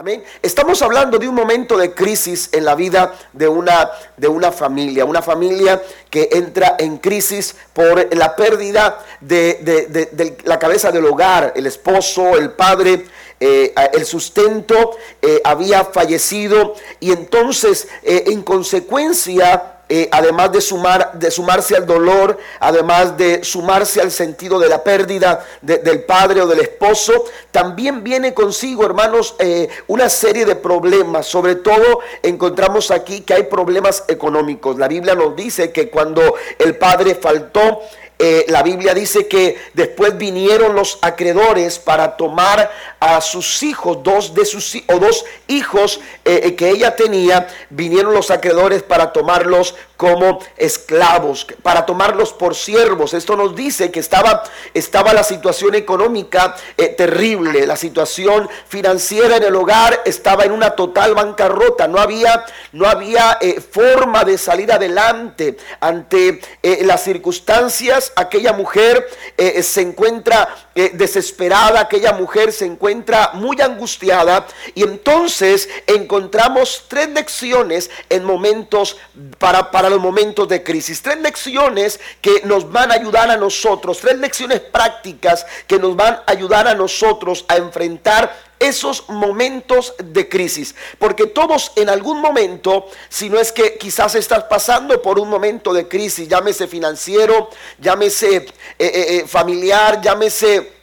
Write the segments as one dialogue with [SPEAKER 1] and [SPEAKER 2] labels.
[SPEAKER 1] Amén. Estamos hablando de un momento de crisis en la vida de una, de una familia, una familia que entra en crisis por la pérdida de, la cabeza del hogar, el esposo, el padre, eh, el sustento eh, había fallecido y entonces eh, en consecuencia eh, además de, sumar, de sumarse al dolor, además de sumarse al sentido de la pérdida del padre o del esposo, también viene consigo, hermanos, eh, una serie de problemas. Sobre todo encontramos aquí que hay problemas económicos. La Biblia nos dice que cuando el padre faltó, eh, la Biblia dice que después vinieron los acreedores para tomar a sus hijos, dos de sus o dos hijos eh, eh, que ella tenía, vinieron los acreedores para tomarlos como esclavos, para tomarlos por siervos. Esto nos dice que estaba, estaba la situación económica terrible, la situación financiera en el hogar estaba en una total bancarrota, no había, no había forma de salir adelante ante las circunstancias. Aquella mujer eh, eh, se encuentra eh, desesperada, aquella mujer se encuentra muy angustiada y entonces encontramos tres lecciones en momentos para, para los momentos de crisis, tres lecciones que nos van a ayudar a nosotros, tres lecciones prácticas que nos van a ayudar a nosotros a enfrentar esos momentos de crisis. Porque todos en algún momento, si no es que quizás estás pasando por un momento de crisis, llámese financiero, llámese eh, eh, eh, familiar, llámese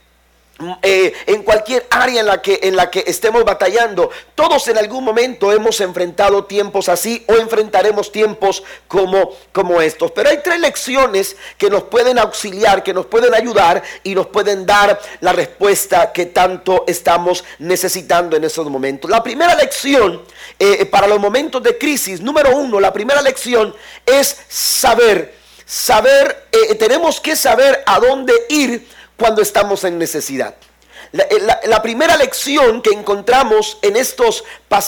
[SPEAKER 1] eh, en cualquier área en la, que, en la que estemos batallando, todos en algún momento hemos enfrentado tiempos así o enfrentaremos tiempos como, como estos. Pero hay tres lecciones que nos pueden auxiliar, que nos pueden ayudar y nos pueden dar la respuesta que tanto estamos necesitando en esos momentos. La primera lección eh, para los momentos de crisis, número uno, la primera lección es saber, saber, eh, tenemos que saber a dónde ir cuando estamos en necesidad. Eh, la, primera lección que encontramos en, estos,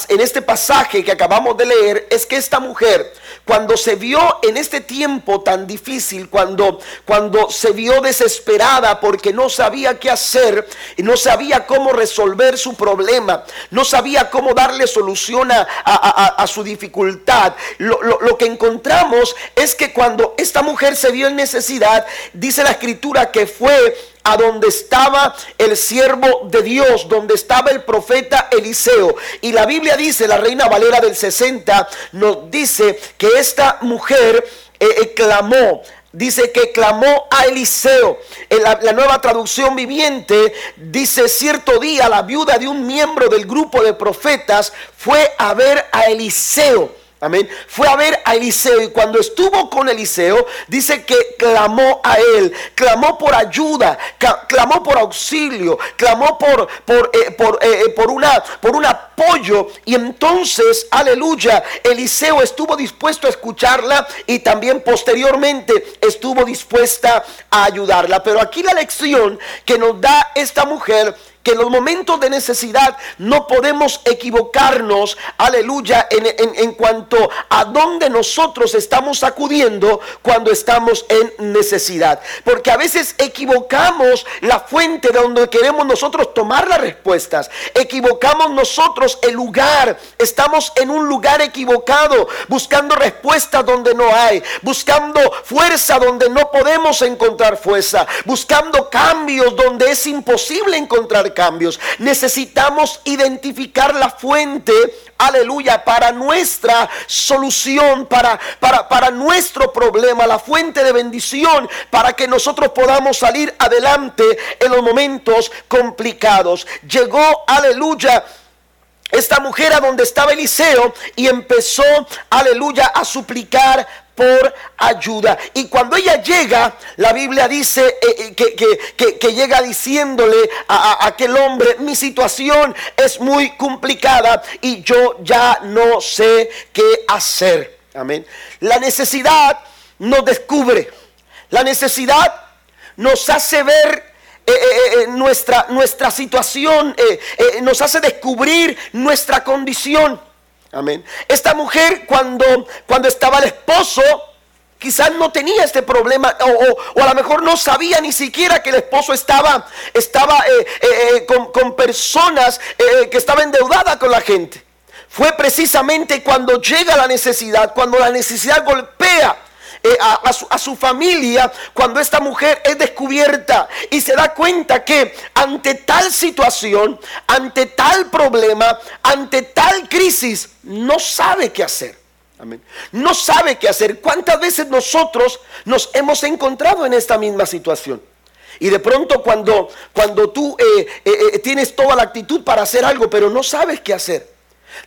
[SPEAKER 1] en este pasaje que acabamos de leer es que esta mujer, cuando se vio en este tiempo tan difícil, cuando, cuando se vio desesperada porque no sabía qué hacer no sabía cómo resolver su problema, no sabía cómo darle solución a, su dificultad, lo, lo que encontramos es que cuando esta mujer se vio en necesidad, dice la escritura que fue a donde estaba el siervo de Dios, donde estaba el profeta Eliseo. Y la Biblia dice, la reina Valera del 60 nos dice que esta mujer eh, eh, clamó Dice que clamó a Eliseo. En la, la, nueva traducción viviente dice, cierto día la viuda de un miembro del grupo de profetas fue a ver a Eliseo. Amén. Fue a ver a Eliseo y cuando estuvo con Eliseo, dice que clamó a él, clamó por ayuda, clamó por auxilio, clamó por, por, eh, eh, eh, por, una, por un apoyo. Y entonces, aleluya, Eliseo estuvo dispuesto a escucharla y también posteriormente estuvo dispuesta a ayudarla. Pero aquí la lección que nos da esta mujer en los momentos de necesidad no podemos equivocarnos, aleluya, en, cuanto a dónde nosotros estamos acudiendo cuando estamos en necesidad. Porque a veces equivocamos la fuente de donde queremos nosotros tomar las respuestas. Equivocamos nosotros el lugar. Estamos en un lugar equivocado, buscando respuestas donde no hay, buscando fuerza donde no podemos encontrar fuerza, buscando cambios donde es imposible encontrar cambios. Necesitamos identificar la fuente, aleluya, para nuestra solución, para, para, para nuestro problema, la fuente de bendición, para que nosotros podamos salir adelante en los momentos complicados. Llegó, aleluya, esta mujer a donde estaba Eliseo y empezó, aleluya, a suplicar por ayuda. Y cuando ella llega, la Biblia dice eh, eh, que, llega diciéndole a, aquel hombre, mi situación es muy complicada y yo ya no sé qué hacer. Amén. La necesidad nos descubre. La necesidad nos hace ver eh, nuestra, nuestra situación, nos hace descubrir nuestra condición. Amén. Esta mujer cuando, cuando estaba el esposo, quizás no tenía este problema o, a lo mejor no sabía ni siquiera que el esposo estaba, estaba eh, eh, con, personas que estaban endeudadas con la gente. Fue precisamente cuando llega la necesidad, cuando la necesidad golpea eh, a, su, familia cuando esta mujer es descubierta y se da cuenta que ante tal situación, ante tal problema, ante tal crisis, no sabe qué hacer. Amén. No sabe qué hacer. ¿Cuántas veces nosotros nos hemos encontrado en esta misma situación? Y de pronto cuando, cuando tú eh, eh, tienes toda la actitud para hacer algo, pero no sabes qué hacer.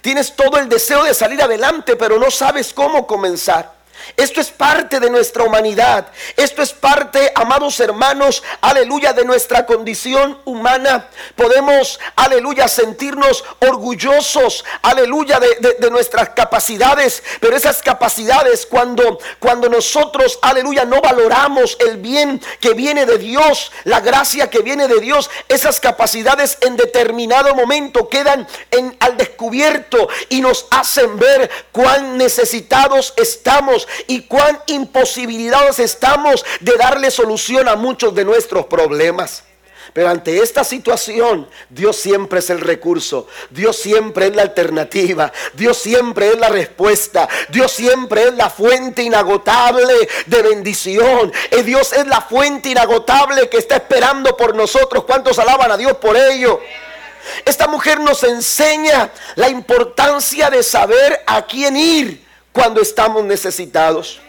[SPEAKER 1] Tienes todo el deseo de salir adelante, pero no sabes cómo comenzar. Esto es parte de nuestra humanidad. Esto es parte, amados hermanos, aleluya, de nuestra condición humana. Podemos, aleluya, sentirnos orgullosos, aleluya, de, nuestras capacidades. Pero esas capacidades, cuando, cuando nosotros, aleluya, no valoramos el bien que viene de Dios, la gracia que viene de Dios, esas capacidades en determinado momento quedan en, al descubierto y nos hacen ver cuán necesitados estamos y cuán imposibilitados estamos de darle solución a muchos de nuestros problemas. Pero ante esta situación, Dios siempre es el recurso, Dios siempre es la alternativa, Dios siempre es la respuesta, Dios siempre es la fuente inagotable de bendición. Y Dios es la fuente inagotable que está esperando por nosotros. ¿Cuántos alaban a Dios por ello? Esta mujer nos enseña la importancia de saber a quién ir cuando estamos necesitados.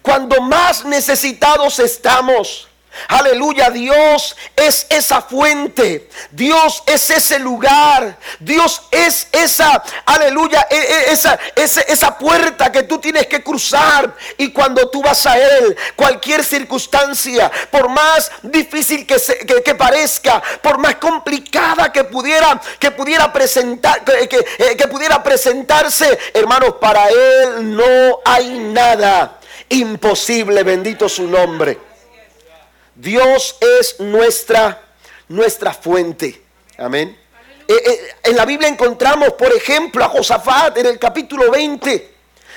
[SPEAKER 1] Cuando más necesitados estamos. Aleluya, Dios es esa fuente, Dios es ese lugar, Dios es esa, aleluya, e, e, esa, esa, puerta que tú tienes que cruzar. Y cuando tú vas a Él, cualquier circunstancia, por más difícil que, que, parezca, por más complicada que pudiera, que pudiera presentar, que, que pudiera presentarse, hermanos, para Él no hay nada imposible, bendito su nombre. Dios es nuestra, nuestra fuente. Amén. Eh, eh, en la Biblia encontramos, por ejemplo, a Josafat en el capítulo 20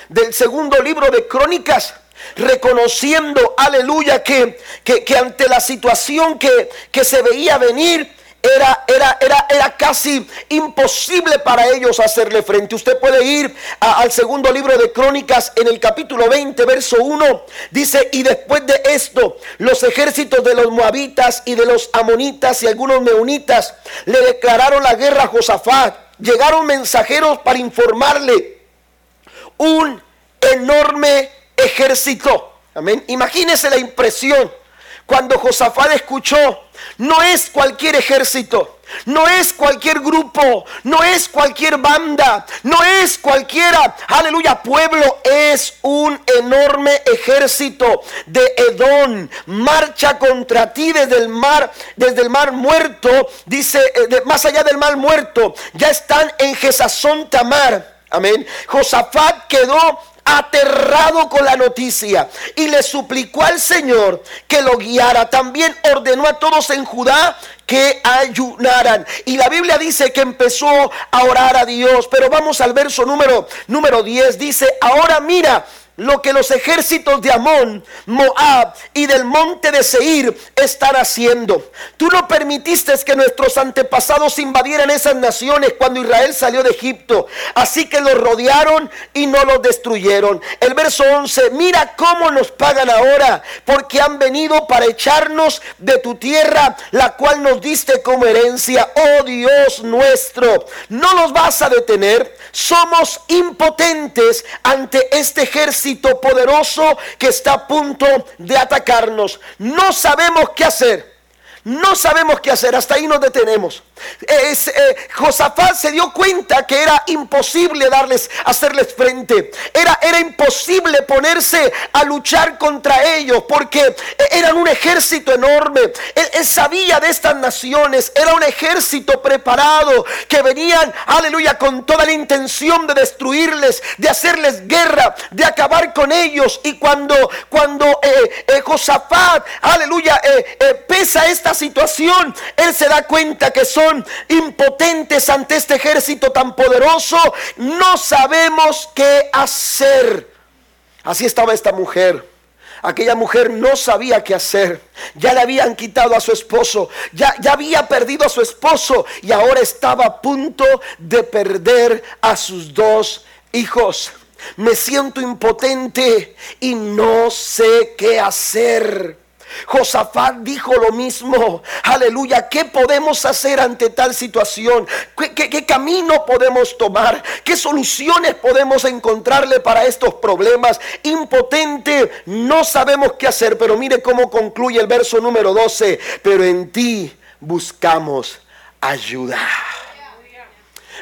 [SPEAKER 1] del segundo libro de Crónicas, reconociendo, aleluya, que, que, ante la situación que, que se veía venir, era, era, era, era casi imposible para ellos hacerle frente. Usted puede ir al segundo libro de Crónicas en el capítulo 20, verso 1. Dice, y después de esto, los ejércitos de los moabitas y de los amonitas y algunos meunitas le declararon la guerra a Josafat. Llegaron mensajeros para informarle un enorme ejército. Amén. Imagínese la impresión cuando Josafat escuchó, no es cualquier ejército, no es cualquier grupo, no es cualquier banda, no es cualquiera, aleluya, pueblo, es un enorme ejército de Edón. Marcha contra ti desde el mar, desde el mar muerto, dice, eh, más allá del mar muerto, ya están en Gesazón Tamar. Amén. Josafat quedó aterrado con la noticia y le suplicó al Señor que lo guiara. También ordenó a todos en Judá que ayunaran. Y la Biblia dice que empezó a orar a Dios. Pero vamos al verso número, número 10. Dice, ahora mira lo que los ejércitos de Amón, Moab y del monte de Seir están haciendo. Tú no permitiste que nuestros antepasados invadieran esas naciones cuando Israel salió de Egipto. Así que los rodearon y no los destruyeron. El verso 11, mira cómo nos pagan ahora, porque han venido para echarnos de tu tierra, la cual nos diste como herencia. Oh Dios nuestro, no nos vas a detener. Somos impotentes ante este ejército poderoso que está a punto de atacarnos. No sabemos qué hacer. No sabemos qué hacer, hasta ahí nos detenemos. Eh, Josafat se dio cuenta que era imposible darles, hacerles frente. Era, era imposible ponerse a luchar contra ellos porque eran un ejército enorme. Él, sabía de estas naciones, era un ejército preparado que venían, aleluya, con toda la intención de destruirles, de hacerles guerra, de acabar con ellos. Y cuando, cuando eh, eh, Josafat, aleluya, pesa esta situación, él se da cuenta que son impotentes ante este ejército tan poderoso. No sabemos qué hacer. Así estaba esta mujer. Aquella mujer no sabía qué hacer. Ya le habían quitado a su esposo. Ya, ya había perdido a su esposo. Y ahora estaba a punto de perder a sus dos hijos. Me siento impotente y no sé qué hacer. Josafat dijo lo mismo. Aleluya. ¿Qué podemos hacer ante tal situación? ¿Qué, camino podemos tomar? ¿Qué soluciones podemos encontrarle para estos problemas? Impotente, no sabemos qué hacer. Pero mire cómo concluye el verso número 12. Pero en ti buscamos ayuda.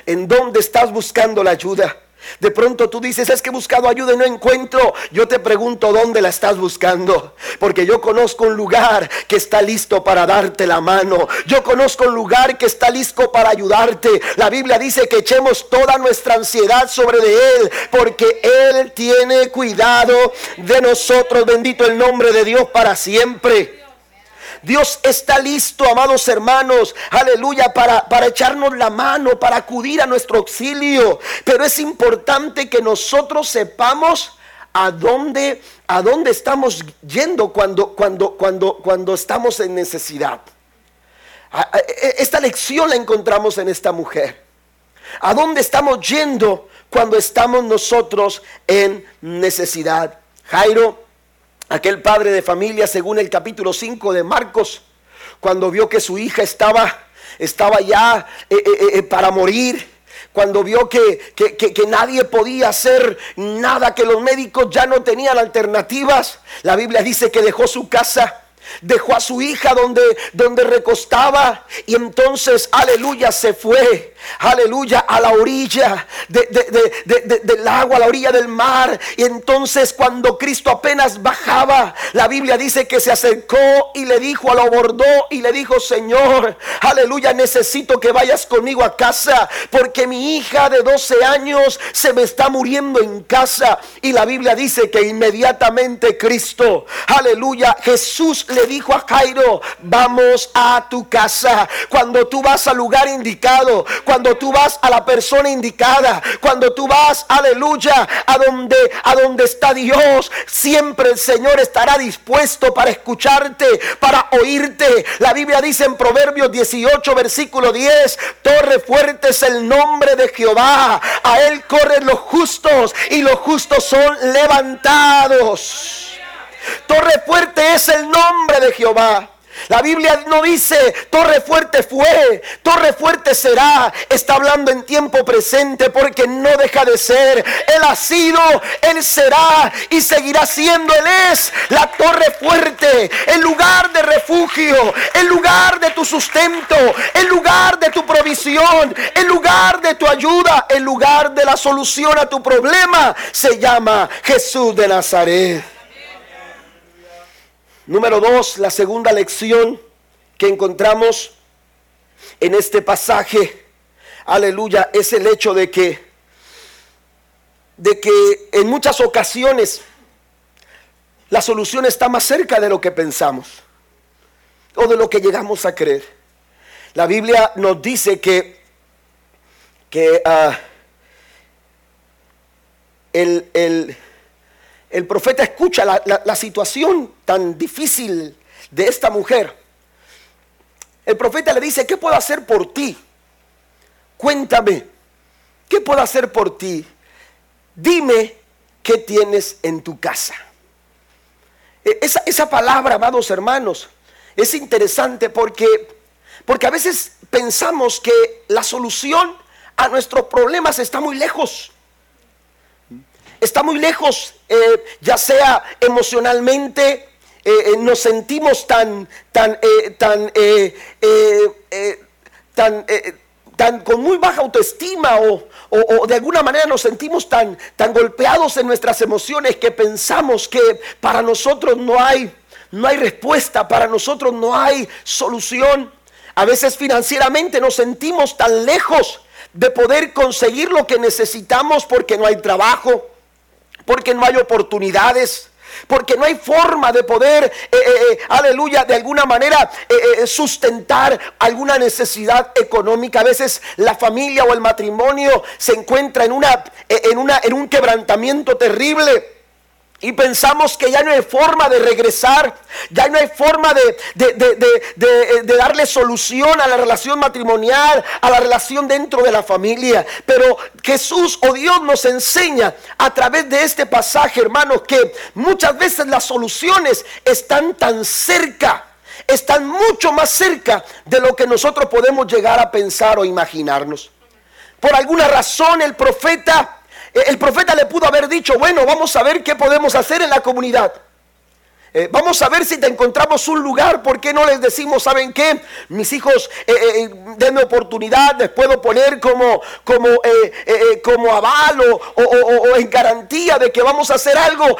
[SPEAKER 1] ¿En dónde estás buscando la ayuda? De pronto tú dices, es que he buscado ayuda y no encuentro. Yo te pregunto, ¿dónde la estás buscando? Porque yo conozco un lugar que está listo para darte la mano. Yo conozco un lugar que está listo para ayudarte. La Biblia dice que echemos toda nuestra ansiedad sobre Él, porque Él tiene cuidado de nosotros. Bendito el nombre de Dios para siempre. Dios está listo, amados hermanos, aleluya, para, para echarnos la mano, para acudir a nuestro auxilio. Pero es importante que nosotros sepamos a dónde, a dónde estamos yendo cuando, cuando, cuando, cuando estamos en necesidad. E, esta lección la encontramos en esta mujer. ¿A dónde estamos yendo cuando estamos nosotros en necesidad? Jairo aquel padre de familia, según el capítulo 5 de Marcos, cuando vio que su hija estaba, estaba ya eh, eh, eh, para morir, cuando vio que, que, nadie podía hacer nada, que los médicos ya no tenían alternativas, la Biblia dice que dejó su casa Dejó a su hija donde, donde recostaba y entonces, aleluya, se fue, aleluya, a la orilla del agua, a la orilla del mar. Y entonces cuando Cristo apenas bajaba, la Biblia dice que se acercó y le dijo, lo abordó y le dijo, Señor, aleluya, necesito que vayas conmigo a casa porque mi hija de 12 años se me está muriendo en casa. Y la Biblia dice que inmediatamente Cristo, aleluya, Jesús le dijo a Jairo, vamos a tu casa. Cuando tú vas al lugar indicado, cuando tú vas a la persona indicada, cuando tú vas, aleluya, a donde, a donde está Dios, siempre el Señor estará dispuesto para escucharte, para oírte. La Biblia dice en Proverbios 18, versículo 10, torre fuerte es el nombre de Jehová. A él corren los justos y los justos son levantados. Torre fuerte es el nombre de Jehová. La Biblia no dice torre fuerte fue, torre fuerte será. Está hablando en tiempo presente porque no deja de ser. Él ha sido, Él será y seguirá siendo. Él es la torre fuerte, el lugar de refugio, el lugar de tu sustento, el lugar de tu provisión, el lugar de tu ayuda, el lugar de la solución a tu problema. Se llama Jesús de Nazaret. Número dos, la segunda lección que encontramos en este pasaje, aleluya, es el hecho de que, de que en muchas ocasiones la solución está más cerca de lo que pensamos o de lo que llegamos a creer. La Biblia nos dice que, que ah, el, el el profeta escucha la, situación tan difícil de esta mujer. El profeta le dice, ¿qué puedo hacer por ti? Cuéntame, ¿qué puedo hacer por ti? Dime qué tienes en tu casa. E, esa, esa, palabra, amados hermanos, es interesante porque, porque a veces pensamos que la solución a nuestros problemas está muy lejos está muy lejos, eh, ya sea emocionalmente, eh, eh, nos sentimos tan, tan, tan, tan, tan con muy baja autoestima o, o, de alguna manera nos sentimos tan, tan golpeados en nuestras emociones que pensamos que para nosotros no hay, no hay respuesta, para nosotros no hay solución. A veces financieramente nos sentimos tan lejos de poder conseguir lo que necesitamos porque no hay trabajo, porque no hay oportunidades, porque no hay forma de poder, eh, eh, eh, aleluya, de alguna manera sustentar alguna necesidad económica. A veces la familia o el matrimonio se encuentra en, una, en, una, en un quebrantamiento terrible. Y pensamos que ya no hay forma de regresar, ya no hay forma de, de, darle solución a la relación matrimonial, a la relación dentro de la familia. Pero Jesús o Dios nos enseña a través de este pasaje, hermanos, que muchas veces las soluciones están tan cerca, están mucho más cerca de lo que nosotros podemos llegar a pensar o imaginarnos. Por alguna razón el profeta el profeta le pudo haber dicho, bueno, vamos a ver qué podemos hacer en la comunidad. Eh, vamos a ver si te encontramos un lugar. ¿Por qué no les decimos, saben qué? Mis hijos, eh, eh, denme oportunidad, les puedo poner como, como, como aval o, en garantía de que vamos a hacer algo.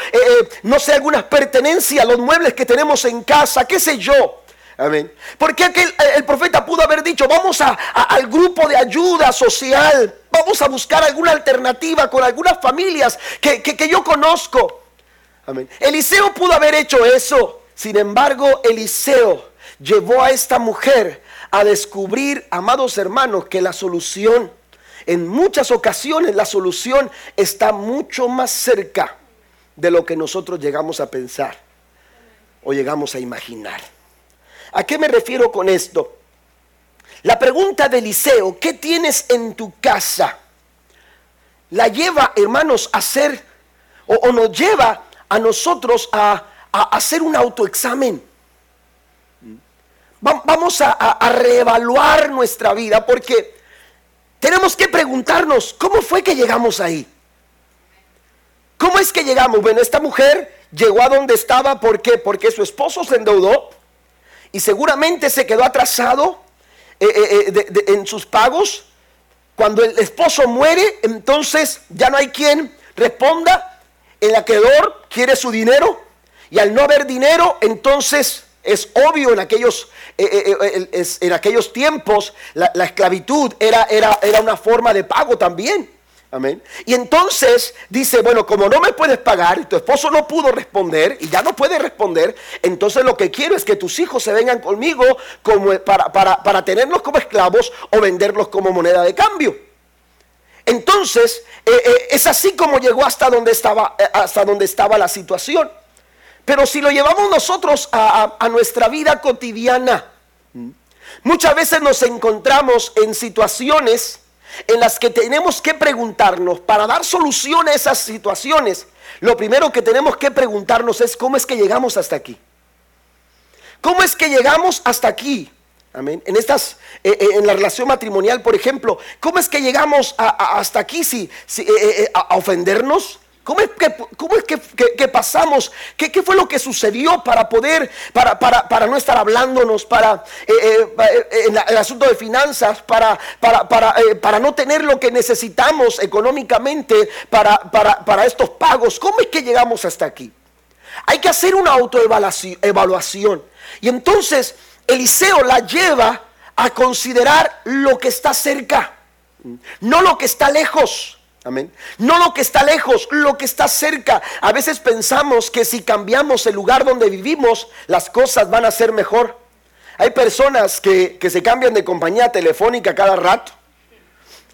[SPEAKER 1] no sé, algunas pertenencias, los muebles que tenemos en casa, qué sé yo. Amén. Porque aquel, el profeta pudo haber dicho, vamos a, al grupo de ayuda social, vamos a buscar alguna alternativa con algunas familias que, que yo conozco. Amén. Eliseo pudo haber hecho eso. Sin embargo, Eliseo llevó a esta mujer a descubrir, amados hermanos, que la solución, en muchas ocasiones la solución está mucho más cerca de lo que nosotros llegamos a pensar o llegamos a imaginar. ¿A qué me refiero con esto? La pregunta de Eliseo, ¿qué tienes en tu casa? La lleva, hermanos, a hacer, o, nos lleva a nosotros a, hacer un autoexamen. vamos a, a reevaluar nuestra vida porque tenemos que preguntarnos, ¿cómo fue que llegamos ahí? ¿Cómo es que llegamos? Bueno, esta mujer llegó a donde estaba, ¿por qué? Porque su esposo se endeudó y seguramente se quedó atrasado eh, eh, eh, en sus pagos. Cuando el esposo muere, entonces ya no hay quien responda. El acreedor quiere su dinero y al no haber dinero, entonces es obvio en aquellos, en aquellos tiempos la, esclavitud era, era, era una forma de pago también. Amén. Y entonces dice, bueno, como no me puedes pagar y tu esposo no pudo responder y ya no puede responder, entonces lo que quiero es que tus hijos se vengan conmigo como para, para, tenerlos como esclavos o venderlos como moneda de cambio. Entonces, eh, eh, es así como llegó hasta donde estaba, eh, hasta donde estaba la situación. Pero si lo llevamos nosotros a, a nuestra vida cotidiana, muchas veces nos encontramos en situaciones en las que tenemos que preguntarnos, para dar solución a esas situaciones, lo primero que tenemos que preguntarnos es cómo es que llegamos hasta aquí. ¿Cómo es que llegamos hasta aquí? Amén. En estas, eh, eh, en la relación matrimonial, por ejemplo, ¿cómo es que llegamos hasta aquí si, eh, a ofendernos? ¿Cómo es que, cómo es que, pasamos? ¿Qué, ¿Qué, fue lo que sucedió para poder, para, para, para no estar hablándonos, para eh, eh, eh, en el asunto de finanzas, para, para, para, para, no tener lo que necesitamos económicamente para, para estos pagos? ¿Cómo es que llegamos hasta aquí? Hay que hacer una autoevaluación. Y entonces Eliseo la lleva a considerar lo que está cerca, no lo que está lejos. Amén. No lo que está lejos, lo que está cerca. A veces pensamos que si cambiamos el lugar donde vivimos, las cosas van a ser mejor. Hay personas que, se cambian de compañía telefónica cada rato.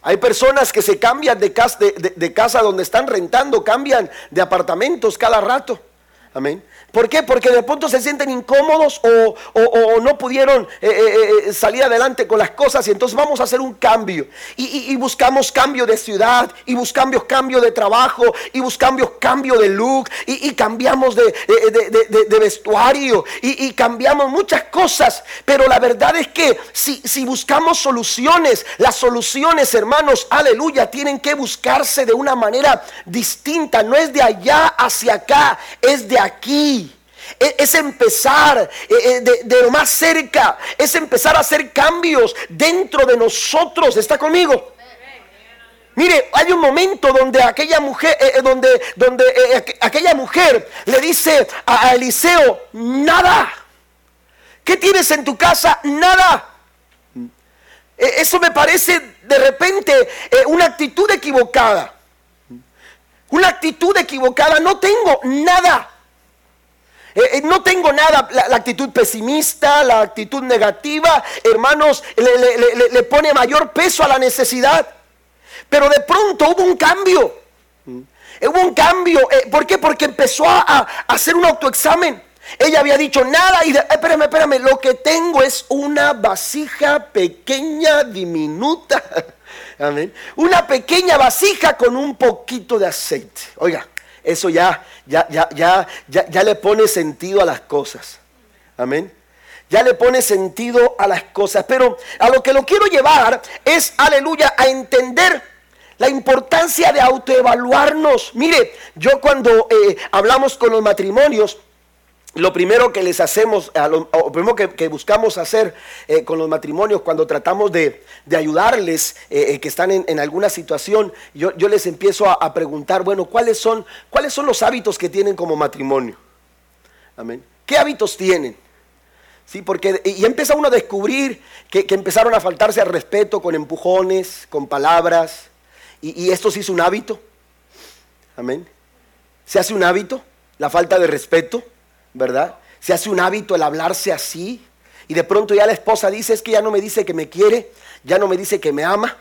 [SPEAKER 1] Hay personas que se cambian de casa, de casa donde están rentando, cambian de apartamentos cada rato. Amén. ¿Por qué? Porque de pronto se sienten incómodos o, no pudieron eh, eh, eh, salir adelante con las cosas y entonces vamos a hacer un cambio. Y, buscamos cambio de ciudad y buscamos cambio de trabajo y buscamos cambio de look y, cambiamos de, vestuario y, cambiamos muchas cosas. Pero la verdad es que si, si buscamos soluciones, las soluciones, hermanos, aleluya, tienen que buscarse de una manera distinta. No es de allá hacia acá, es de aquí e, es empezar eh, eh, de, lo más cerca, es empezar a hacer cambios dentro de nosotros. ¿Está conmigo? Mire, hay un momento donde aquella mujer, eh, donde, donde aquella mujer le dice a, Eliseo, nada. ¿Qué tienes en tu casa? Nada. E, eso me parece de repente una actitud equivocada. Una actitud equivocada. No tengo nada. Eh, eh, no tengo nada, la, actitud pesimista, la actitud negativa, hermanos, le, pone mayor peso a la necesidad. Pero de pronto hubo un cambio. Hubo un cambio. Eh, ¿Por qué? Porque empezó a, hacer un autoexamen. Ella había dicho nada y, de, espérame, espérame, lo que tengo es una vasija pequeña, diminuta. Amén. Una pequeña vasija con un poquito de aceite. Oiga, eso ya, ya, ya, ya, ya, ya le pone sentido a las cosas. Amén ya le pone sentido a las cosas. Pero a lo que lo quiero llevar es, aleluya, a entender la importancia de autoevaluarnos. Mire, yo cuando eh, hablamos con los matrimonios, lo primero que les hacemos, lo, primero que, buscamos hacer eh, con los matrimonios cuando tratamos de, ayudarles eh, que están en, alguna situación, yo, les empiezo a, a, preguntar, bueno, ¿cuáles son, ¿cuáles son los hábitos que tienen como matrimonio? Amén. ¿Qué hábitos tienen? Sí, porque y empieza uno a descubrir que, empezaron a faltarse al respeto con empujones, con palabras, y, esto sí es un hábito. Amén. Se hace un hábito, la falta de respeto, ¿verdad? Se hace un hábito el hablarse así, y de pronto ya la esposa dice, es que ya no me dice que me quiere, ya no me dice que me ama.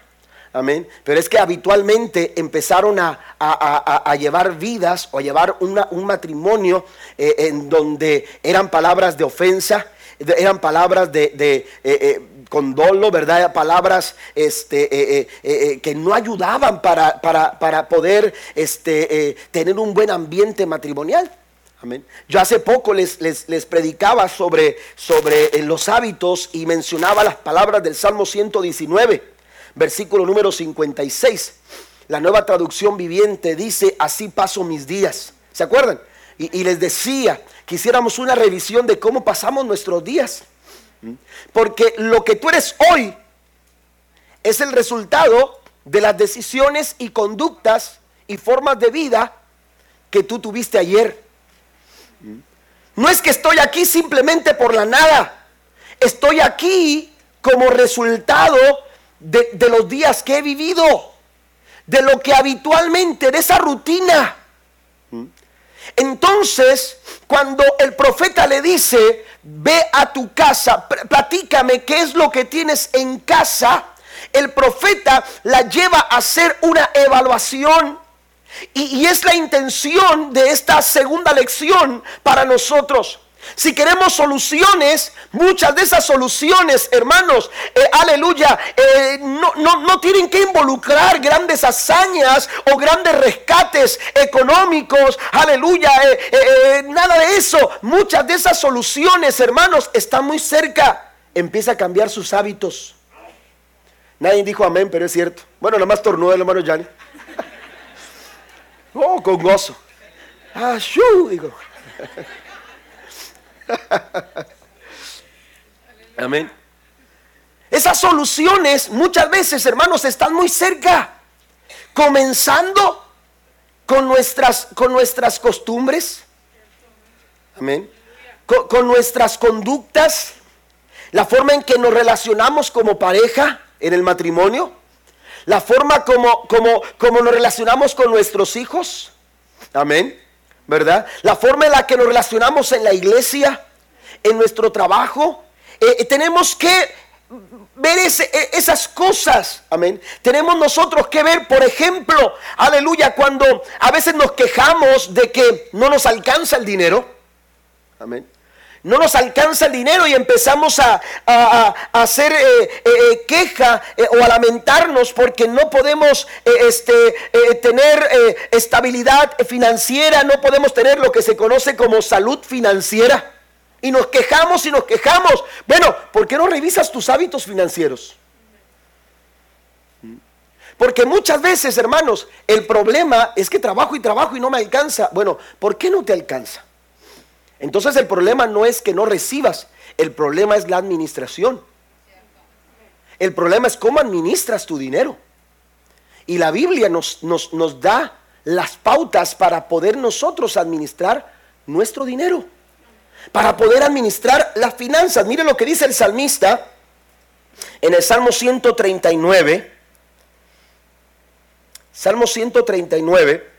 [SPEAKER 1] Amén. Pero es que habitualmente empezaron a, llevar vidas o a llevar un matrimonio eh, en donde eran palabras de ofensa, eran palabras de, de eh, eh, condolo, ¿verdad? Palabras este, que no ayudaban para, para, poder este, tener un buen ambiente matrimonial. Amén. Yo hace poco les, les, predicaba sobre, sobre los hábitos y mencionaba las palabras del Salmo 119, versículo número 56. La nueva traducción viviente dice, así paso mis días. ¿Se acuerdan? y, les decía, quisiéramos una revisión de cómo pasamos nuestros días. Porque lo que tú eres hoy es el resultado de las decisiones y conductas y formas de vida que tú tuviste ayer. No es que estoy aquí simplemente por la nada. Estoy aquí como resultado de, los días que he vivido, de lo que habitualmente, de esa rutina. Entonces, cuando el profeta le dice, ve a tu casa, platícame qué es lo que tienes en casa, el profeta la lleva a hacer una evaluación. Y, es la intención de esta segunda lección para nosotros. Si queremos soluciones, muchas de esas soluciones, hermanos, eh, aleluya, eh, no, no, tienen que involucrar grandes hazañas o grandes rescates económicos, aleluya, eh, nada de eso. Muchas de esas soluciones, hermanos, están muy cerca. Empieza a cambiar sus hábitos. Nadie dijo amén, pero es cierto. Bueno, nada más tornó el hermano Yanni. Oh, con gozo. Ah, shu, digo. Amén. Esas soluciones muchas veces, hermanos, están muy cerca. Comenzando con nuestras, con nuestras costumbres. Amén. Con, nuestras conductas. La forma en que nos relacionamos como pareja en el matrimonio. La forma como, como, como nos relacionamos con nuestros hijos. Amén. ¿verdad? La forma en la que nos relacionamos en la iglesia, en nuestro trabajo. Eh, eh, tenemos que ver e, esas cosas, amén. Tenemos nosotros que ver, por ejemplo, aleluya, cuando a veces nos quejamos de que no nos alcanza el dinero, amén no nos alcanza el dinero y empezamos a, hacer eh, eh, eh, queja o a lamentarnos porque no podemos este, tener estabilidad financiera, no podemos tener lo que se conoce como salud financiera. Y nos quejamos y nos quejamos. Bueno, ¿por qué no revisas tus hábitos financieros? Porque muchas veces, hermanos, el problema es que trabajo y trabajo y no me alcanza. Bueno, ¿por qué no te alcanza? Entonces el problema no es que no recibas, el problema es la administración. El problema es cómo administras tu dinero. Y la Biblia nos, nos, nos da las pautas para poder nosotros administrar nuestro dinero. Para poder administrar las finanzas. Mire lo que dice el salmista en el Salmo 139. Salmo 139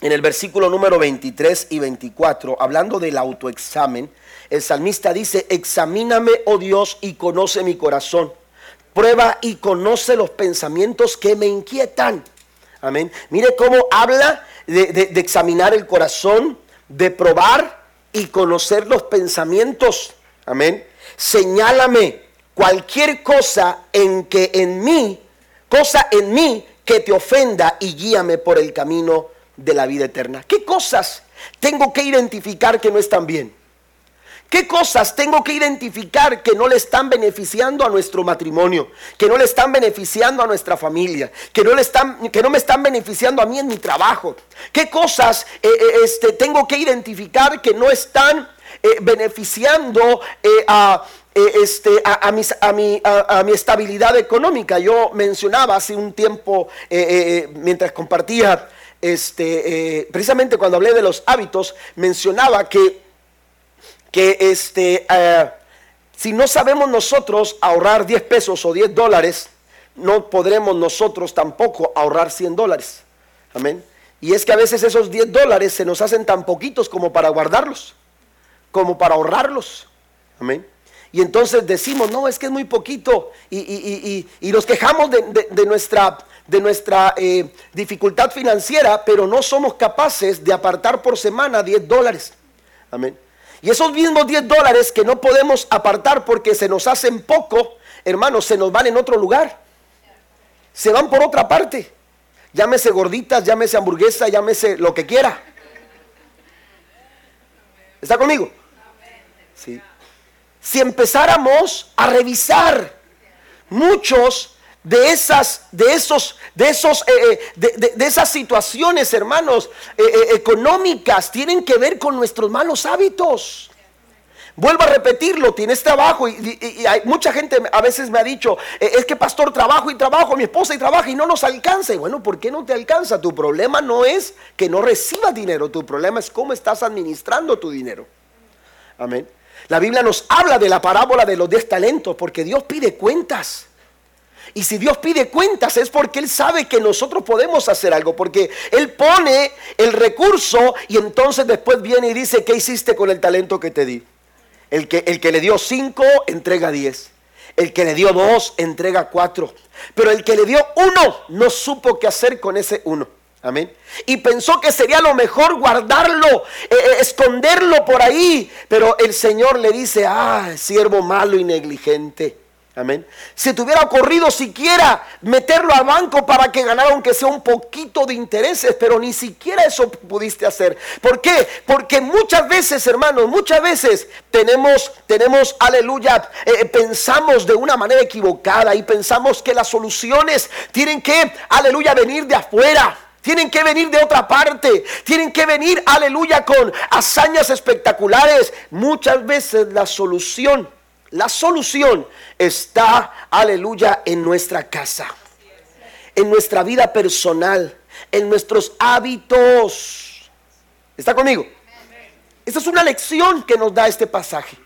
[SPEAKER 1] en el versículo número 23 y 24, hablando del autoexamen, el salmista dice, examíname, oh Dios, y conoce mi corazón. Prueba y conoce los pensamientos que me inquietan. Amén. Mire cómo habla de, examinar el corazón, de probar y conocer los pensamientos. Amén. Señálame cualquier cosa en que en mí, cosa en mí que te ofenda y guíame por el camino de la vida eterna. ¿Qué cosas tengo que identificar que no están bien? ¿Qué cosas tengo que identificar que no le están beneficiando a nuestro matrimonio? Que no le están beneficiando a nuestra familia, que no, le están, que no me están beneficiando a mí en mi trabajo. ¿Qué cosas eh, eh, este, tengo que identificar que no están eh, beneficiando a, este, a, mi, a, mi, estabilidad económica? Yo mencionaba hace un tiempo, mientras compartía, este, precisamente cuando hablé de los hábitos, mencionaba que que este, eh, si no sabemos nosotros ahorrar 10 pesos o 10 dólares, no podremos nosotros tampoco ahorrar 100 dólares. Amén. Y es que a veces esos 10 dólares se nos hacen tan poquitos como para guardarlos, como para ahorrarlos. Amén. Y entonces decimos, no, es que es muy poquito. Y, nos quejamos de, nuestra, de nuestra eh, dificultad financiera, pero no somos capaces de apartar por semana 10 dólares. Amén. Y esos mismos 10 dólares que no podemos apartar porque se nos hacen poco, hermanos, se nos van en otro lugar. Se van por otra parte. Llámese gorditas, llámese hamburguesa, llámese lo que quiera. ¿Está conmigo? Sí. Si empezáramos a revisar muchos de esas, de esos, de esos, eh, eh, de, esas situaciones, hermanos, eh, económicas, tienen que ver con nuestros malos hábitos. Vuelvo a repetirlo, tienes trabajo y, hay, mucha gente a veces me ha dicho, es que pastor, trabajo y trabajo, mi esposa y trabaja y no nos alcanza. Y bueno, ¿por qué no te alcanza? Tu problema no es que no recibas dinero, tu problema es cómo estás administrando tu dinero. Amén. La Biblia nos habla de la parábola de los diez talentos porque Dios pide cuentas. Y si Dios pide cuentas es porque Él sabe que nosotros podemos hacer algo, porque Él pone el recurso y entonces después viene y dice, ¿qué hiciste con el talento que te di? El que, el que le dio cinco, entrega diez. El que le dio dos, entrega cuatro. Pero el que le dio uno, no supo qué hacer con ese uno. Amén. Y pensó que sería lo mejor guardarlo, eh, eh, esconderlo por ahí. Pero el Señor le dice, ah, siervo malo y negligente. Amén. Si te hubiera ocurrido siquiera meterlo al banco para que ganara aunque sea un poquito de intereses, pero ni siquiera eso pudiste hacer. ¿Por qué? Porque muchas veces, hermanos, muchas veces tenemos, tenemos, aleluya, eh, pensamos de una manera equivocada y pensamos que las soluciones tienen que, aleluya, venir de afuera. Tienen que venir de otra parte. Tienen que venir, aleluya, con hazañas espectaculares. Muchas veces la solución la solución está, aleluya, en nuestra casa, en nuestra vida personal, en nuestros hábitos. ¿Está conmigo? Esta es una lección que nos da este pasaje.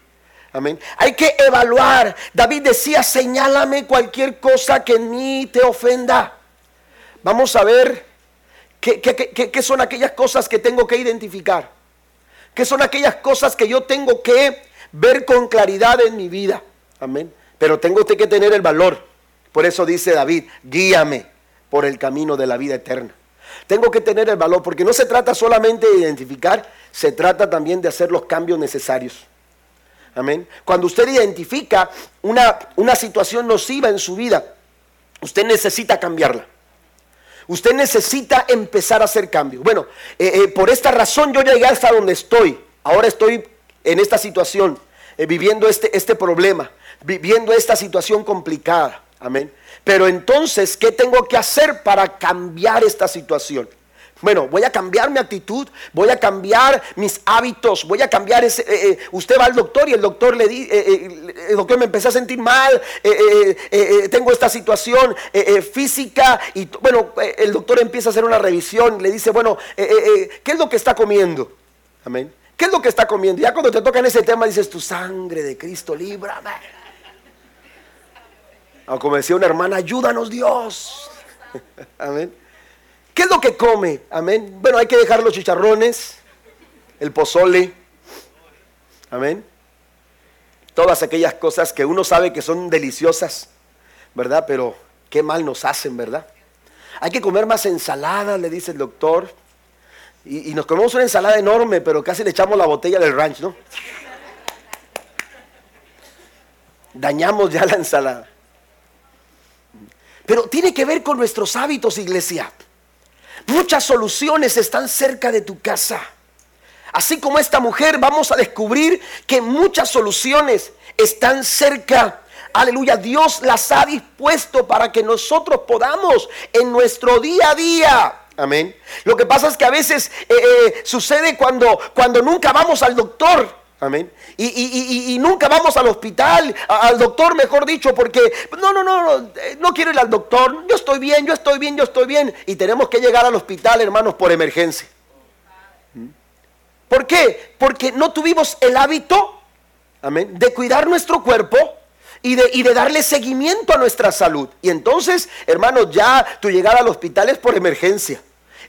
[SPEAKER 1] Amén. Hay que evaluar. David decía, señálame cualquier cosa que en mí te ofenda. Vamos a ver qué, qué son aquellas cosas que tengo que identificar. ¿Qué son aquellas cosas que yo tengo que ver con claridad en mi vida. Amén. Pero tengo que tener el valor. Por eso dice David, guíame por el camino de la vida eterna. Tengo que tener el valor porque no se trata solamente de identificar, se trata también de hacer los cambios necesarios. Amén. Cuando usted identifica una, una situación nociva en su vida, usted necesita cambiarla. Usted necesita empezar a hacer cambios. Bueno, eh, eh, por esta razón yo llegué hasta donde estoy. Ahora estoy en esta situación, eh, viviendo este, este problema, viviendo esta situación complicada. Amén. Pero entonces, ¿qué tengo que hacer para cambiar esta situación? Bueno, voy a cambiar mi actitud, voy a cambiar mis hábitos, voy a cambiar ese... Eh, eh, usted va al doctor y el doctor le di, el doctor me empezó a sentir mal, tengo esta situación física y bueno, el doctor empieza a hacer una revisión, le dice, bueno, ¿qué es lo que está comiendo? Amén. ¿Qué es lo que está comiendo? Ya cuando te tocan ese tema dices, tu sangre de Cristo, líbrame. O como decía una hermana, ayúdanos Dios. Amén. ¿Qué es lo que come? Amén. Bueno, hay que dejar los chicharrones, el pozole. Amén. Todas aquellas cosas que uno sabe que son deliciosas, ¿verdad? Pero qué mal nos hacen, ¿verdad? hay que comer más ensalada, le dice el doctor. Y, nos comemos una ensalada enorme, pero casi le echamos la botella del ranch, ¿no? Dañamos ya la ensalada. Pero tiene que ver con nuestros hábitos, iglesia. Muchas soluciones están cerca de tu casa. Así como esta mujer, vamos a descubrir que muchas soluciones están cerca. Aleluya, Dios las ha dispuesto para que nosotros podamos en nuestro día a día. Amén. Lo que pasa es que a veces eh, eh, sucede cuando, cuando nunca vamos al doctor. Amén. Y, nunca vamos al hospital, al doctor, mejor dicho, porque no, no, no, no, eh, no quiero ir al doctor. Yo estoy bien, yo estoy bien, yo estoy bien. Y tenemos que llegar al hospital, hermanos, por emergencia. ¿Por qué? Porque no tuvimos el hábito, amén, de cuidar nuestro cuerpo y de, y de, darle seguimiento a nuestra salud. Y entonces, hermanos, ya tu llegada al hospital es por emergencia.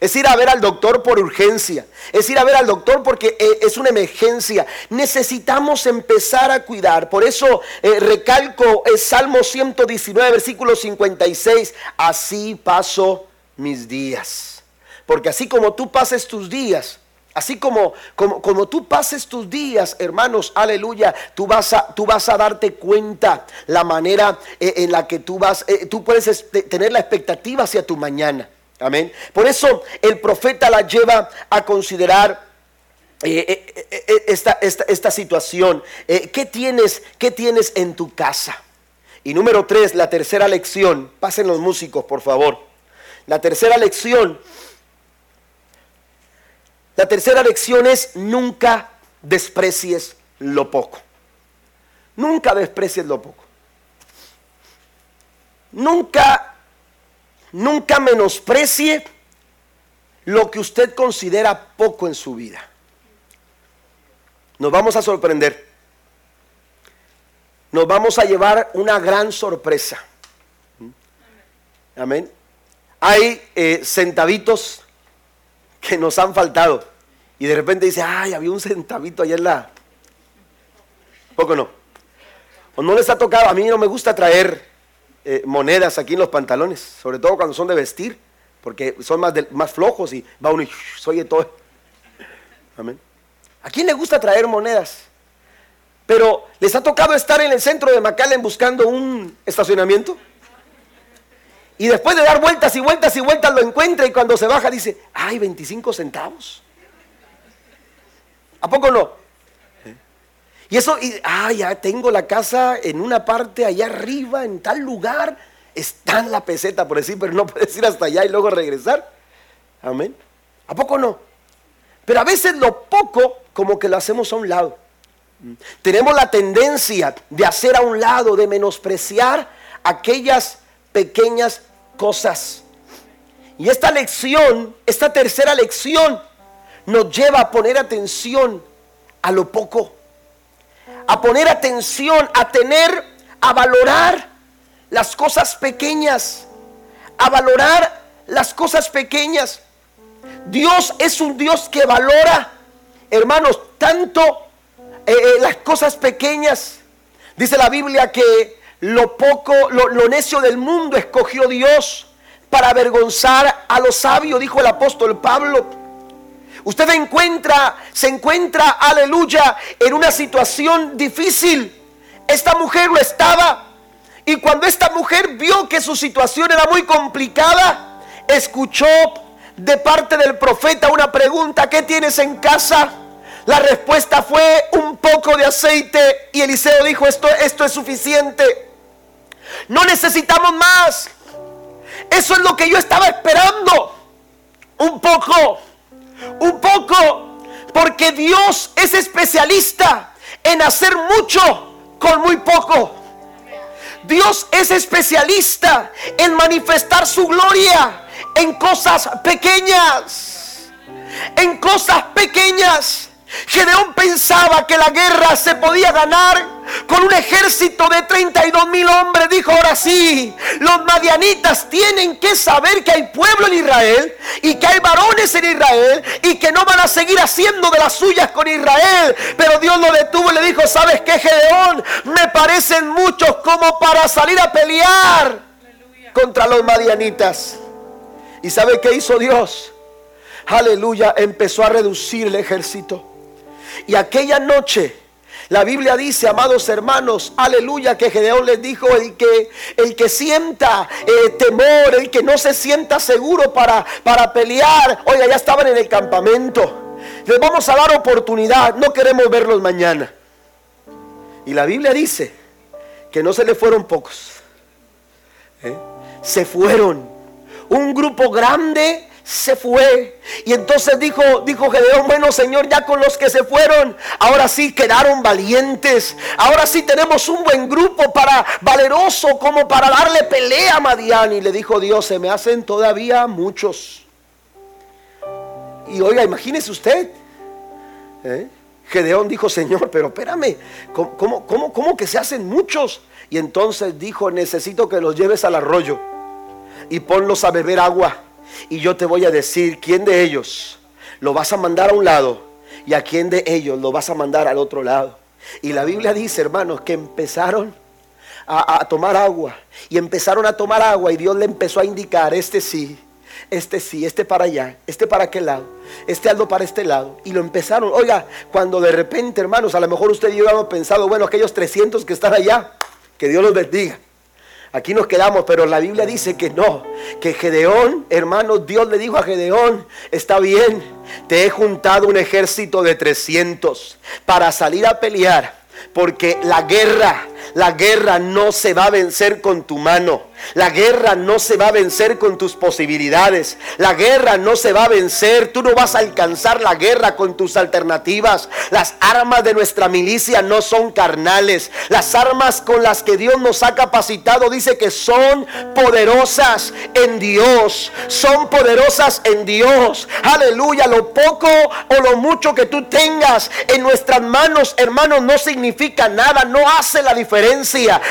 [SPEAKER 1] Es ir a ver al doctor por urgencia. Es ir a ver al doctor porque eh, es una emergencia. Necesitamos empezar a cuidar. Por eso eh, recalco el Salmo 119, versículo 56. Así paso mis días. Porque así como tú pases tus días, Así como, como, como, tú pases tus días, hermanos, aleluya, tú vas a, tú vas a darte cuenta la manera eh, en la que tú vas, tú puedes este, tener la expectativa hacia tu mañana. Amén. Por eso el profeta la lleva a considerar eh, esta, esta, esta, situación. ¿qué, tienes, ¿Qué tienes en tu casa? Y número tres, la tercera lección. Pasen los músicos, por favor. La tercera lección la tercera lección es nunca desprecies lo poco. Nunca desprecies lo poco. Nunca, nunca menosprecie lo que usted considera poco en su vida. Nos vamos a sorprender. Nos vamos a llevar una gran sorpresa. Amén. Hay eh, centavitos que nos han faltado. Y de repente dice, ay, había un centavito allá en la... Poco no. O no les ha tocado, a mí no me gusta traer eh, monedas aquí en los pantalones, sobre todo cuando son de vestir, porque son más, más flojos y va uno y soy todo. Amén. ¿A quién le gusta traer monedas? Pero ¿les ha tocado estar en el centro de McAllen buscando un estacionamiento? Y después de dar vueltas y vueltas y vueltas lo encuentra y cuando se baja dice, ay, 25 centavos. ¿A poco no? Y eso, y, ah, ya tengo la casa en una parte allá arriba, en tal lugar, está en la peseta, por decir, pero no puedes ir hasta allá y luego regresar. Amén. ¿A poco no? Pero a veces lo poco como que lo hacemos a un lado. Tenemos la tendencia de hacer a un lado, de menospreciar aquellas pequeñas cosas. Y esta lección, esta tercera lección, nos lleva a poner atención a lo poco, a poner atención, a tener, a valorar las cosas pequeñas, a valorar las cosas pequeñas. Dios es un Dios que valora, hermanos, tanto eh, eh, las cosas pequeñas. Dice la Biblia que lo poco, lo, necio del mundo escogió Dios para avergonzar a los sabios, dijo el apóstol Pablo. Usted encuentra, se encuentra, aleluya, en una situación difícil. Esta mujer lo estaba. Y cuando esta mujer vio que su situación era muy complicada, escuchó de parte del profeta una pregunta, ¿qué tienes en casa? La respuesta fue un poco de aceite y Eliseo dijo, esto, esto es suficiente. No necesitamos más. Eso es lo que yo estaba esperando. Un poco. Un poco. Porque Dios es especialista en hacer mucho con muy poco. Dios es especialista en manifestar su gloria en cosas pequeñas. En cosas pequeñas. Gedeón pensaba que la guerra se podía ganar con un ejército de 32 mil hombres. Dijo, ahora sí, los madianitas tienen que saber que hay pueblo en Israel y que hay varones en Israel y que no van a seguir haciendo de las suyas con Israel. Pero Dios lo detuvo y le dijo, ¿sabes qué, Gedeón? Me parecen muchos como para salir a pelear contra los madianitas. ¿Y sabe qué hizo Dios? Aleluya, empezó a reducir el ejército. Y aquella noche la Biblia dice, amados hermanos, aleluya, que Gedeón les dijo, el que, el que sienta eh, temor, el que no se sienta seguro para, para pelear, oiga, ya estaban en el campamento. Les vamos a dar oportunidad, no queremos verlos mañana. Y la Biblia dice que no se le fueron pocos, ¿eh? se fueron. Un grupo grande se fue. Y entonces dijo, dijo Gedeón, bueno Señor, ya con los que se fueron, ahora sí quedaron valientes. Ahora sí tenemos un buen grupo para valeroso como para darle pelea a Madián. Y le dijo Dios, se me hacen todavía muchos. Y oiga, imagínese usted. ¿eh? Gedeón dijo, Señor, pero espérame, ¿cómo, cómo, cómo que se hacen muchos? Y entonces dijo, necesito que los lleves al arroyo y ponlos a beber agua y yo te voy a decir quién de ellos lo vas a mandar a un lado y a quién de ellos lo vas a mandar al otro lado. Y la Biblia dice, hermanos, que empezaron a, tomar agua y empezaron a tomar agua y Dios le empezó a indicar, este sí, este sí, este para allá, este para aquel lado, este algo para este lado. Y lo empezaron, oiga, cuando de repente, hermanos, a lo mejor usted y yo pensado, bueno, aquellos 300 que están allá, que Dios los bendiga. Aquí nos quedamos, pero la Biblia dice que no, que Gedeón, hermanos, Dios le dijo a Gedeón, está bien, te he juntado un ejército de 300 para salir a pelear, porque la guerra, la guerra no se va a vencer con tu mano. La guerra no se va a vencer con tus posibilidades. La guerra no se va a vencer. Tú no vas a alcanzar la guerra con tus alternativas. Las armas de nuestra milicia no son carnales. Las armas con las que Dios nos ha capacitado dice que son poderosas en Dios. Son poderosas en Dios. Aleluya. Lo poco o lo mucho que tú tengas en nuestras manos, hermanos, no significa nada. No hace la diferencia.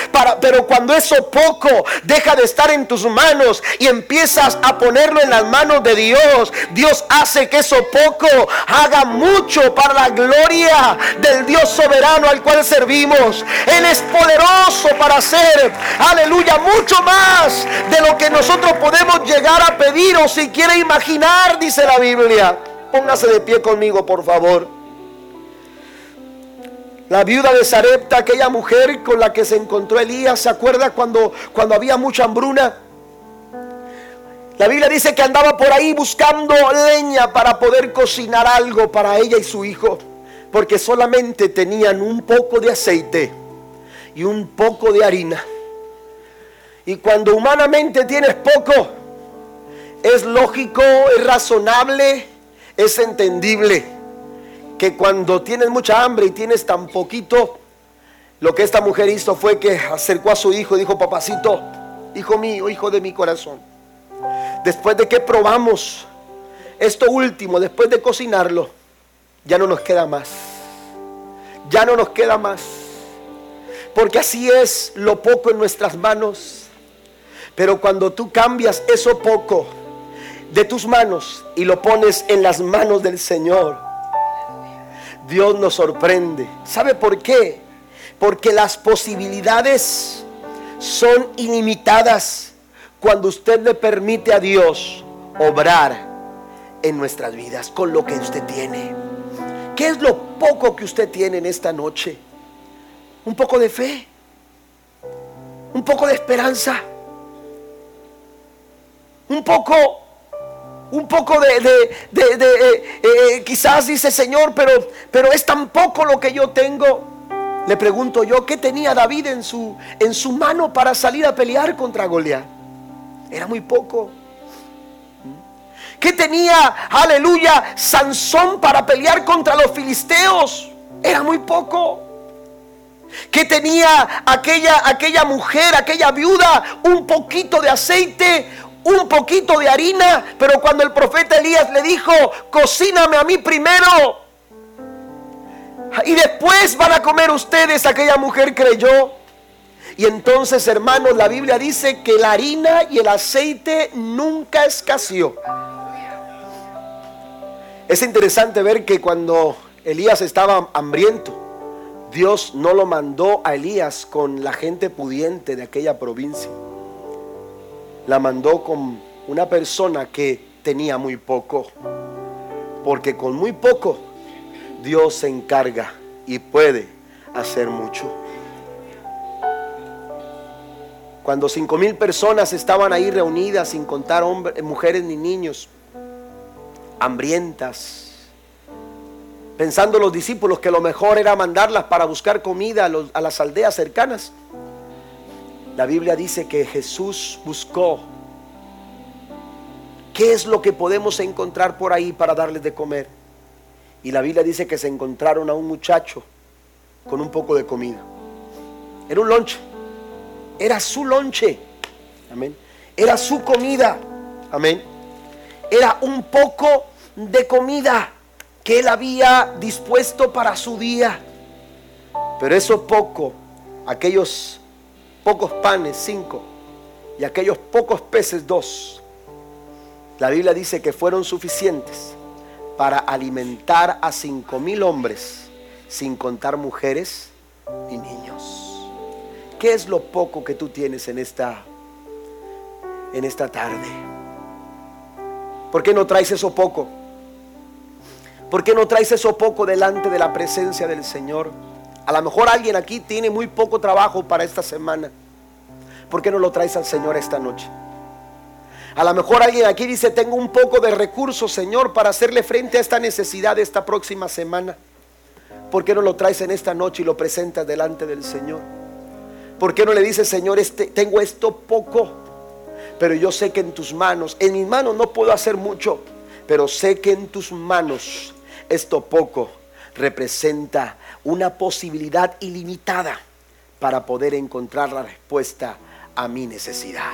[SPEAKER 1] Pero cuando eso poco deja de estar en tus manos y empiezas a ponerlo en las manos de Dios, Dios hace que eso poco haga mucho para la gloria del Dios soberano al cual servimos. Él es poderoso para hacer, aleluya, mucho más de lo que nosotros podemos llegar a pedir o si quiere imaginar, dice la Biblia. Póngase de pie conmigo, por favor. La viuda de Sarepta, aquella mujer con la que se encontró Elías, ¿se acuerda cuando, cuando había mucha hambruna? La Biblia dice que andaba por ahí buscando leña para poder cocinar algo para ella y su hijo, porque solamente tenían un poco de aceite y un poco de harina. Y cuando humanamente tienes poco, es lógico, es razonable, es entendible que cuando tienes mucha hambre y tienes tan poquito, lo que esta mujer hizo fue que acercó a su hijo y dijo, papacito, hijo mío, hijo de mi corazón, después de que probamos esto último, después de cocinarlo, ya no nos queda más. Ya no nos queda más. Porque así es lo poco en nuestras manos. Pero cuando tú cambias eso poco de tus manos y lo pones en las manos del Señor, Dios nos sorprende. ¿Sabe por qué? Porque las posibilidades son ilimitadas cuando usted le permite a Dios obrar en nuestras vidas con lo que usted tiene. ¿Qué es lo poco que usted tiene en esta noche? Un poco de fe, un poco de esperanza, un poco un poco de, eh, eh, quizás dice Señor, pero, pero es tan poco lo que yo tengo. Le pregunto yo, ¿qué tenía David en su, en su mano para salir a pelear contra Goliat? Era muy poco. ¿Qué tenía, aleluya, Sansón para pelear contra los filisteos? Era muy poco. ¿Qué tenía aquella, aquella mujer, aquella viuda? Un poquito de aceite, un poquito de harina, pero cuando el profeta Elías le dijo, cocíname a mí primero, y después van a comer ustedes, aquella mujer creyó. Y entonces, hermanos, la Biblia dice que la harina y el aceite nunca escaseó. Es interesante ver que cuando Elías estaba hambriento, Dios no lo mandó a Elías con la gente pudiente de aquella provincia la mandó con Una persona que tenía muy poco. Porque con muy poco Dios se encarga y puede hacer mucho. Cuando cinco mil personas estaban ahí reunidas, sin contar hombres, mujeres ni niños, hambrientas, pensando los discípulos que lo mejor era mandarlas para buscar comida a, a las aldeas cercanas. La Biblia dice que Jesús buscó qué es lo que podemos encontrar por ahí para darles de comer. Y la Biblia dice que se encontraron a un muchacho con un poco de comida. Era un lonche. Era su lonche. Amén. Era su comida. Amén. Era un poco de comida que él había dispuesto para su día. Pero eso poco, aquellos pocos panes, cinco, y aquellos pocos peces, dos, la Biblia dice que fueron suficientes para alimentar a cinco mil hombres, sin contar mujeres y niños. ¿Qué es lo poco que tú tienes en esta, en esta tarde? ¿Por qué no traes eso poco? ¿Por qué no traes eso poco delante de la presencia del Señor? A lo mejor alguien aquí tiene muy poco trabajo para esta semana. ¿Por qué no lo traes al Señor esta noche? A lo mejor alguien aquí dice, tengo un poco de recursos, Señor, para hacerle frente a esta necesidad de esta próxima semana. ¿Por qué no lo traes en esta noche y lo presentas delante del Señor? ¿Por qué no le dices, Señor, este, tengo esto poco, pero yo sé que en tus manos, en mis manos no puedo hacer mucho, pero sé que en tus manos esto poco representa una posibilidad ilimitada para poder encontrar la respuesta a mi necesidad.